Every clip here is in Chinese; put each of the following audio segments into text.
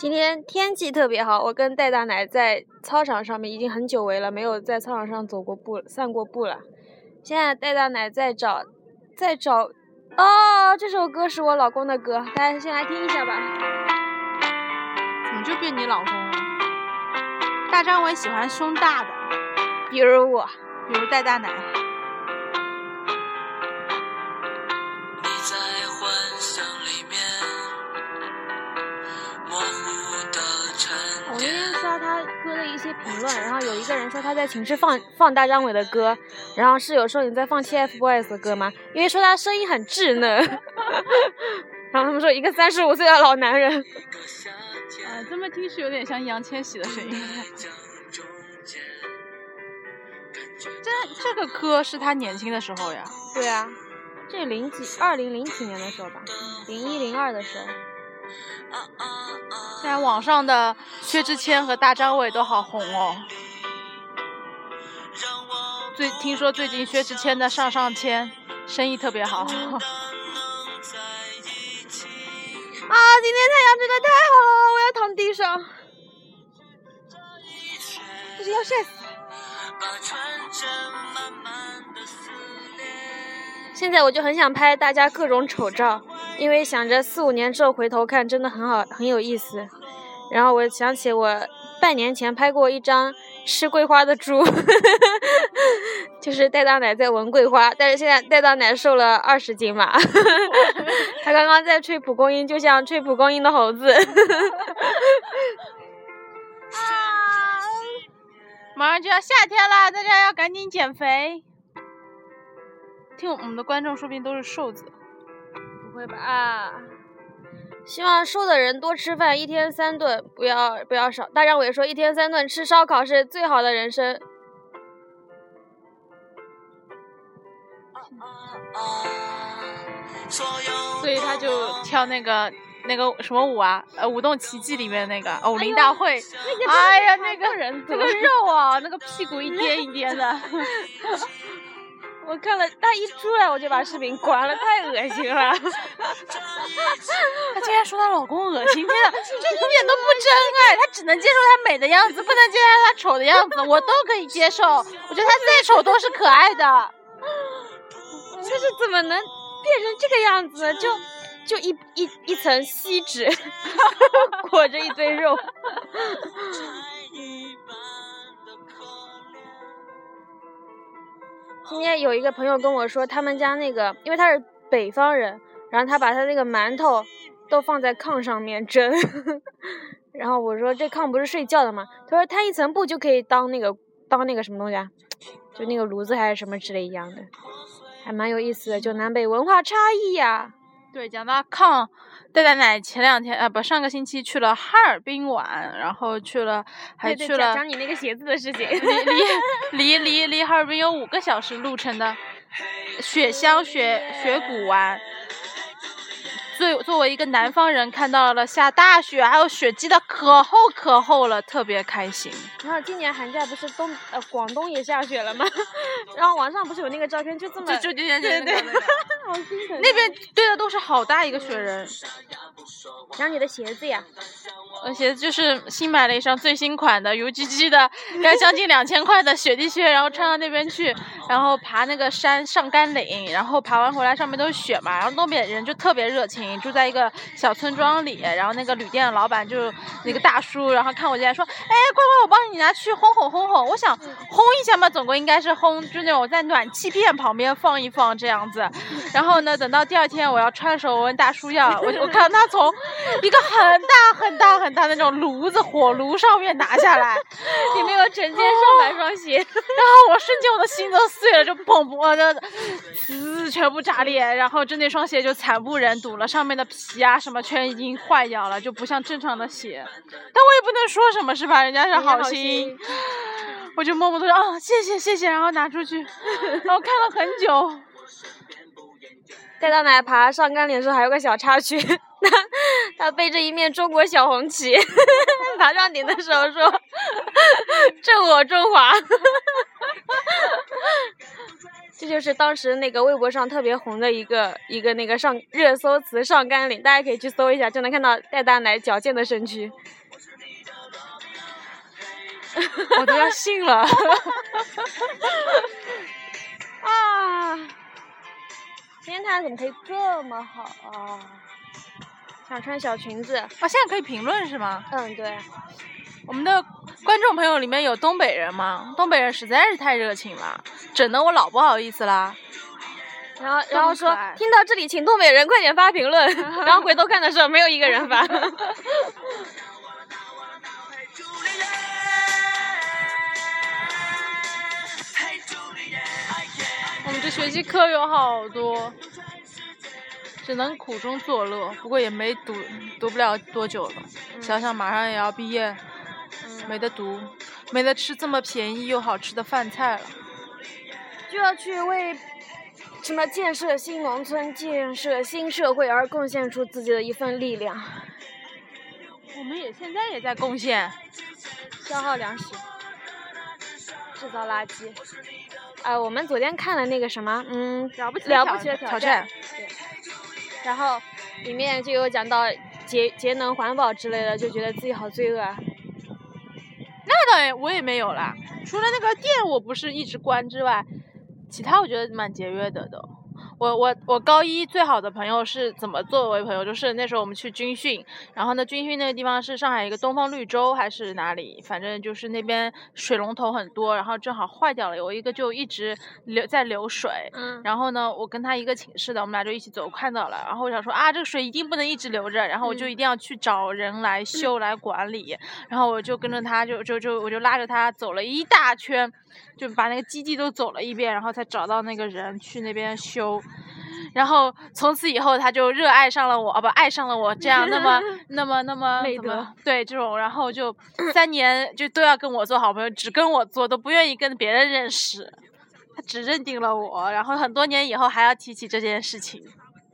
今天天气特别好，我跟戴大奶在操场上面已经很久违了，没有在操场上走过步、散过步了。现在戴大奶在找，在找，哦，这首歌是我老公的歌，大家先来听一下吧。怎么就变你老公了？大张伟喜欢胸大的，比如我，比如戴大奶。我那天刷他歌的一些评论，然后有一个人说他在寝室放放大张伟的歌，然后室友说你在放 TFBOYS 的歌吗？因为说他声音很稚嫩，然后他们说一个三十五岁的老男人，啊，这么听是有点像易烊千玺的声音。这这个歌是他年轻的时候呀？对啊，这零几二零零几年的时候吧，零一零二的时候。现在网上的薛之谦和大张伟都好红哦。最听说最近薛之谦的上上签生意特别好。啊，今天太阳真的太好了，我要躺地上，这是要晒死。现在我就很想拍大家各种丑照。因为想着四五年之后回头看，真的很好，很有意思。然后我想起我半年前拍过一张吃桂花的猪，就是戴大奶在闻桂花，但是现在戴大奶瘦了二十斤嘛，他刚刚在吹蒲公英，就像吹蒲公英的猴子。啊！马上就要夏天了，大家要赶紧减肥。听我们的观众说不定都是瘦子。会吧，希望瘦的人多吃饭，一天三顿，不要不要少。大张伟说，一天三顿吃烧烤是最好的人生。所以他就跳那个那个什么舞啊？呃，舞动奇迹里面那个偶林大会。哎呀，那个人，那个肉啊，那个屁股一 颠一颠的。我看了，他一出来我就把视频关了，太恶心了。她竟然说她老公恶心，天呐，这一点都不真爱。她只能接受她美的样子，不能接受她丑的样子。我都可以接受，我觉得她再丑都是可爱的。这是怎么能变成这个样子？就就一一一层锡纸 裹着一堆肉。今天有一个朋友跟我说，他们家那个，因为他是北方人，然后他把他那个馒头都放在炕上面蒸。然后我说这炕不是睡觉的吗？他说摊一层布就可以当那个当那个什么东西啊，就那个炉子还是什么之类一样的，还蛮有意思的，就南北文化差异呀。对，讲到炕。戴戴奶前两天啊，不，上个星期去了哈尔滨玩，然后去了，还去了讲你那个鞋子的事情。离离离离哈尔滨有五个小时路程的雪乡雪雪谷湾。作作为一个南方人，看到了下大雪还有雪积的可厚可厚了，特别开心。然后今年寒假不是东呃广东也下雪了吗？然后网上不是有那个照片，就这么就就对对对，好心疼。那边堆的都是好大一个雪人。然后你的鞋子呀？我鞋子就是新买了一双最新款的 UGG 的，要将近两千块的雪地靴，然后穿到那边去，然后爬那个山上甘岭，然后爬完回来上面都是雪嘛，然后东北人就特别热情，住在一个小村庄里，然后那个旅店的老板就那个大叔，然后看我进来说，哎，乖乖，我帮你拿去烘烘烘烘，我想烘一下嘛，总归应该是烘，就那种在暖气片旁边放一放这样子，然后呢，等到第二天我要穿的时候，我问大叔要，我我看到他从一个很大很大很。他那种炉子火炉上面拿下来，里面有整件上百双鞋，然后我瞬间我的心都碎了，就砰砰的，滋，全部炸裂，然后就那双鞋就惨不忍睹了，上面的皮啊什么全已经坏掉了，就不像正常的鞋，但我也不能说什么，是吧？人家是好心，我就默默的说啊，谢谢谢谢，然后拿出去，然后看了很久。带到奶爬上甘岭的时候还有个小插曲。他他背着一面中国小红旗，爬上顶的时候说：“赠我中华。”这就是当时那个微博上特别红的一个一个那个上热搜词“上甘岭”，大家可以去搜一下，就能看到戴丹奶矫健的身躯。我都要信了。啊！今天太阳怎么可以这么好啊？想穿小裙子。啊，现在可以评论是吗？嗯，对。我们的观众朋友里面有东北人吗？东北人实在是太热情了，整的我老不好意思啦。然后，然后说听到这里，请东北人快点发评论。然后回头看的时候，没有一个人发。我们这学期课有好多，只能苦中作乐。不过也没读，读不了多久了。想想马上也要毕业。没得读，没得吃这么便宜又好吃的饭菜了，就要去为什么建设新农村、建设新社会而贡献出自己的一份力量。我们也现在也在贡献，消耗粮食，制造垃圾。啊，我们昨天看了那个什么，嗯，了不起了不起的挑战，对。然后里面就有讲到节节能环保之类的，就觉得自己好罪恶。啊。那倒也我也没有啦，除了那个电我不是一直关之外，其他我觉得蛮节约的都。我我我高一最好的朋友是怎么作为朋友？就是那时候我们去军训，然后呢，军训那个地方是上海一个东方绿洲还是哪里？反正就是那边水龙头很多，然后正好坏掉了，有一个就一直流在流水。嗯。然后呢，我跟他一个寝室的，我们俩就一起走，看到了。然后我想说啊，这个水一定不能一直流着，然后我就一定要去找人来修来管理。然后我就跟着他，就就就我就拉着他走了一大圈，就把那个基地都走了一遍，然后才找到那个人去那边修。然后从此以后，他就热爱上了我，哦不，爱上了我这样那么 那么那么美德对这种，然后就三年就都要跟我做好朋友，只跟我做，都不愿意跟别人认识。他只认定了我，然后很多年以后还要提起这件事情，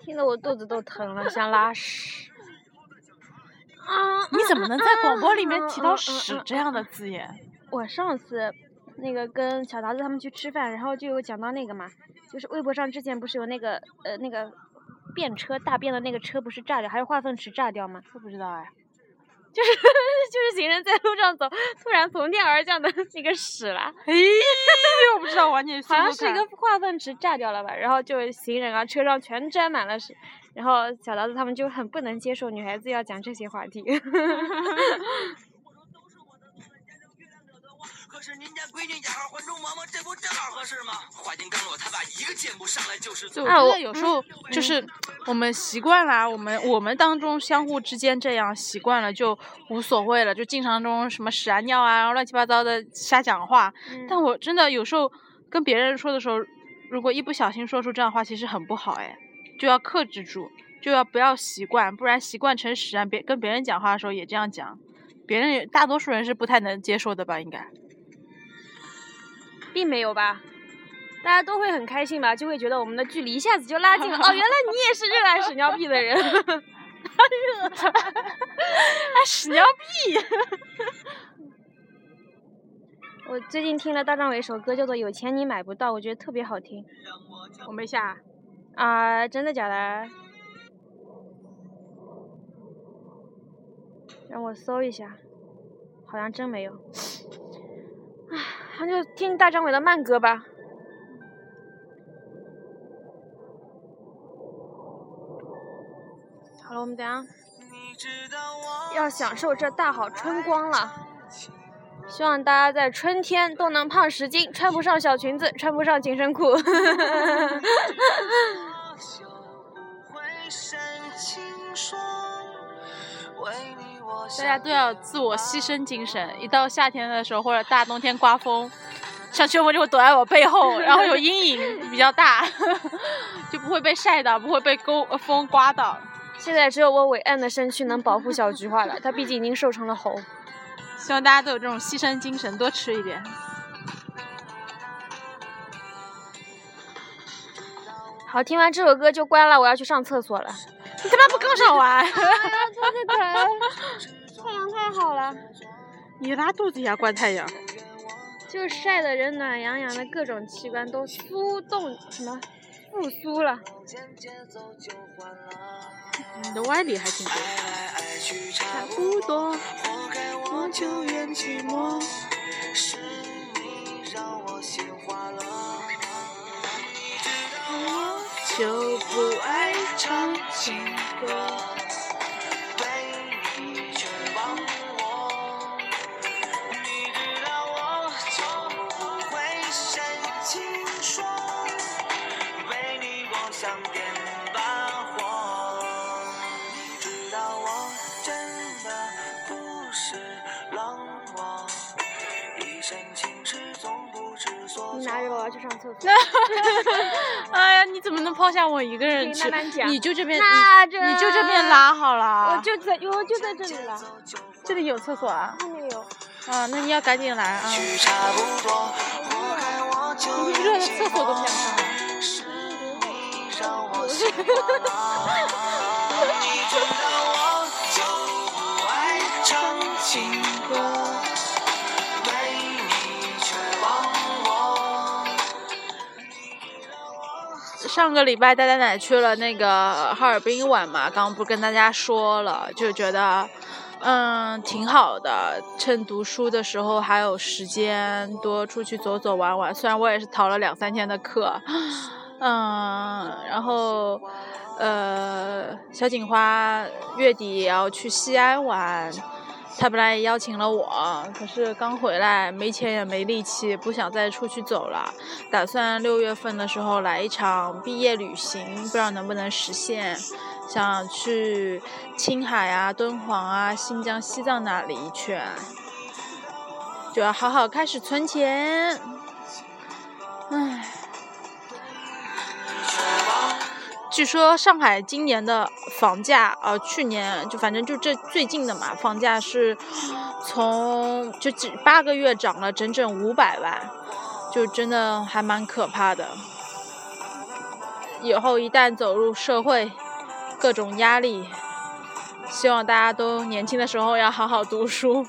听得我肚子都疼了，想拉屎。啊！你怎么能在广播里面提到屎 这样的字眼？我上次那个跟小桃子他们去吃饭，然后就有讲到那个嘛。就是微博上之前不是有那个呃那个便车大便的那个车不是炸掉，还是化粪池炸掉吗？我不知道哎，就是就是行人在路上走，突然从天而降的那个屎啦。哎，我不知道，完全好像是一个化粪池炸掉了吧？然后就行人啊车上全沾满了屎，然后小桃子他们就很不能接受女孩子要讲这些话题。是您家闺女雅号换装嬷嬷，这不正好合适吗？话音刚落，他把一个箭步上来就是。就我觉得有时候就是我们习惯了，我们我们当中相互之间这样习惯了，就无所谓了，就经常中什么屎啊尿啊，然后乱七八糟的瞎讲话。但我真的有时候跟别人说的时候，如果一不小心说出这样的话，其实很不好哎，就要克制住，就要不要习惯，不然习惯成屎啊，别跟别人讲话的时候也这样讲，别人大多数人是不太能接受的吧，应该。并没有吧，大家都会很开心吧，就会觉得我们的距离一下子就拉近了。哦，原来你也是热爱屎尿屁的人。热 爱屎尿屁。我最近听了大张伟一首歌，叫做《有钱你买不到》，我觉得特别好听。我没下。啊，真的假的？让我搜一下，好像真没有。那就听大张伟的慢歌吧。好了，我们等下要享受这大好春光了。希望大家在春天都能胖十斤，穿不上小裙子，穿不上紧身裤。大家都要自我牺牲精神，一到夏天的时候或者大冬天刮风，小秋风就会躲在我背后，然后有阴影比较大，就不会被晒到，不会被勾风刮到。现在只有我伟岸的身躯能保护小菊花了，它毕竟已经瘦成了猴。希望大家都有这种牺牲精神，多吃一点。好，听完这首歌就关了，我要去上厕所了。你他妈不刚上完？你拉肚子也要关太阳？就晒得人暖洋洋的各种器官都苏动什么复苏了。你的歪理还挺多。差不多，我就愿寂寞。是你让我心花了。我就不爱唱情歌。要去上厕所。哎呀，你怎么能抛下我一个人你去？慢慢讲你就这边，那你你就这边拉好了。我就在，我就在这里了，这里有厕所啊？后面有。啊，那你要赶紧来啊！你热的厕所都不想上了。是你让我心花 了。你上个礼拜带奶奶去了那个哈尔滨玩嘛，刚刚不跟大家说了，就觉得嗯挺好的，趁读书的时候还有时间多出去走走玩玩。虽然我也是逃了两三天的课，嗯，然后呃小锦花月底也要去西安玩。他本来也邀请了我，可是刚回来，没钱也没力气，不想再出去走了，打算六月份的时候来一场毕业旅行，不知道能不能实现。想去青海啊、敦煌啊、新疆、西藏那里一圈，就要好好开始存钱。据说上海今年的房价，呃，去年就反正就这最近的嘛，房价是从就只八个月涨了整整五百万，就真的还蛮可怕的。以后一旦走入社会，各种压力，希望大家都年轻的时候要好好读书。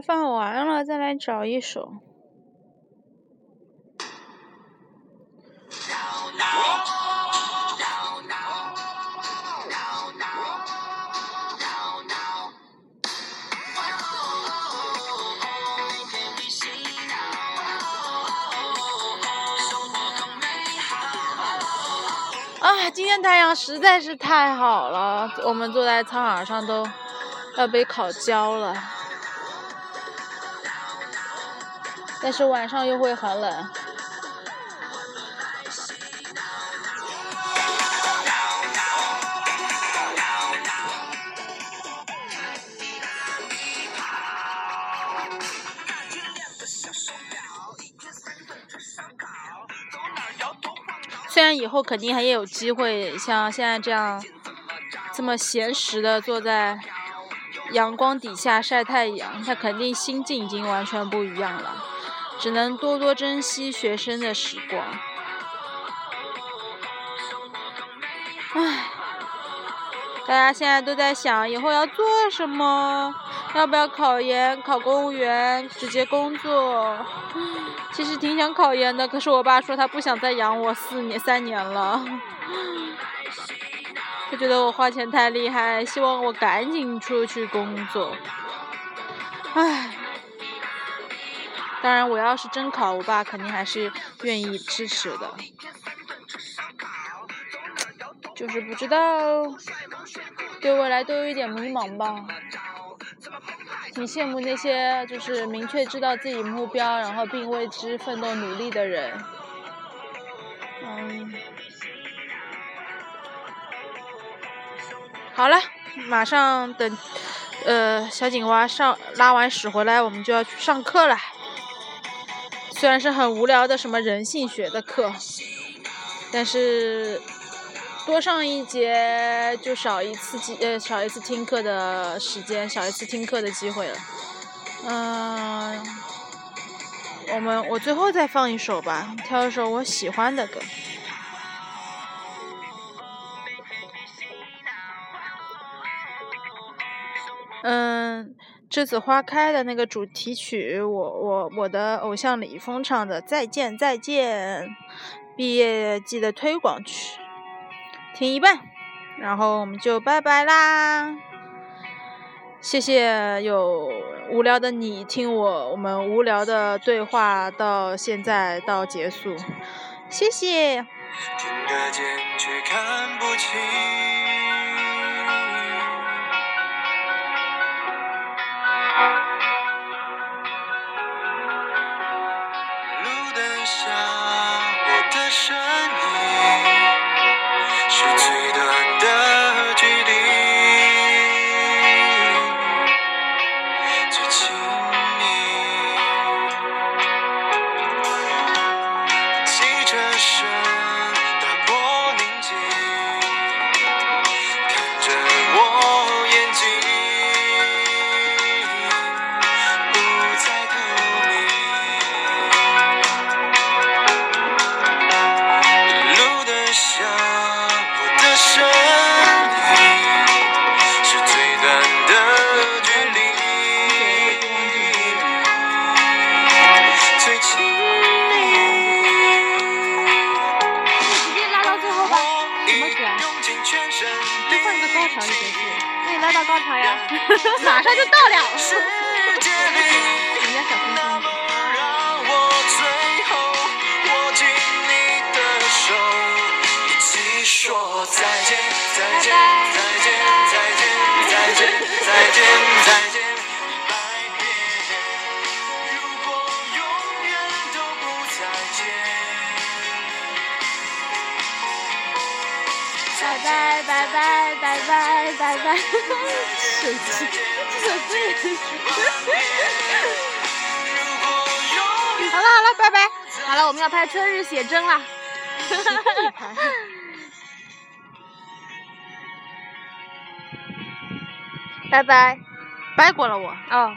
放完了再来找一首。啊，今天太阳实在是太好了，我们坐在操场上都要被烤焦了。但是晚上又会很冷。虽然以后肯定还有机会像现在这样这么闲时的坐在阳光底下晒太阳，他肯定心境已经完全不一样了。只能多多珍惜学生的时光。唉，大家现在都在想以后要做什么，要不要考研、考公务员、直接工作？其实挺想考研的，可是我爸说他不想再养我四年、三年了。他觉得我花钱太厉害，希望我赶紧出去工作。唉。当然，我要是真考，我爸肯定还是愿意支持的。就是不知道，对未来都有一点迷茫吧。挺羡慕那些就是明确知道自己目标，然后并为之奋斗努力的人。嗯。好了，马上等，呃，小井蛙上拉完屎回来，我们就要去上课了。虽然是很无聊的什么人性学的课，但是多上一节就少一次机呃少一次听课的时间，少一次听课的机会了。嗯，我们我最后再放一首吧，挑一首我喜欢的歌。嗯，栀子花开的那个主题曲，我我我的偶像李易峰唱的《再见再见》，毕业季的推广曲，听一半，然后我们就拜拜啦。谢谢有无聊的你听我我们无聊的对话到现在到结束，谢谢。听得见却看不清 Thank you. 拜拜拜。手机，这首歌也是。好了好了，拜拜。好了，我们要拍春日写真了。拜拜。掰过了我。哦。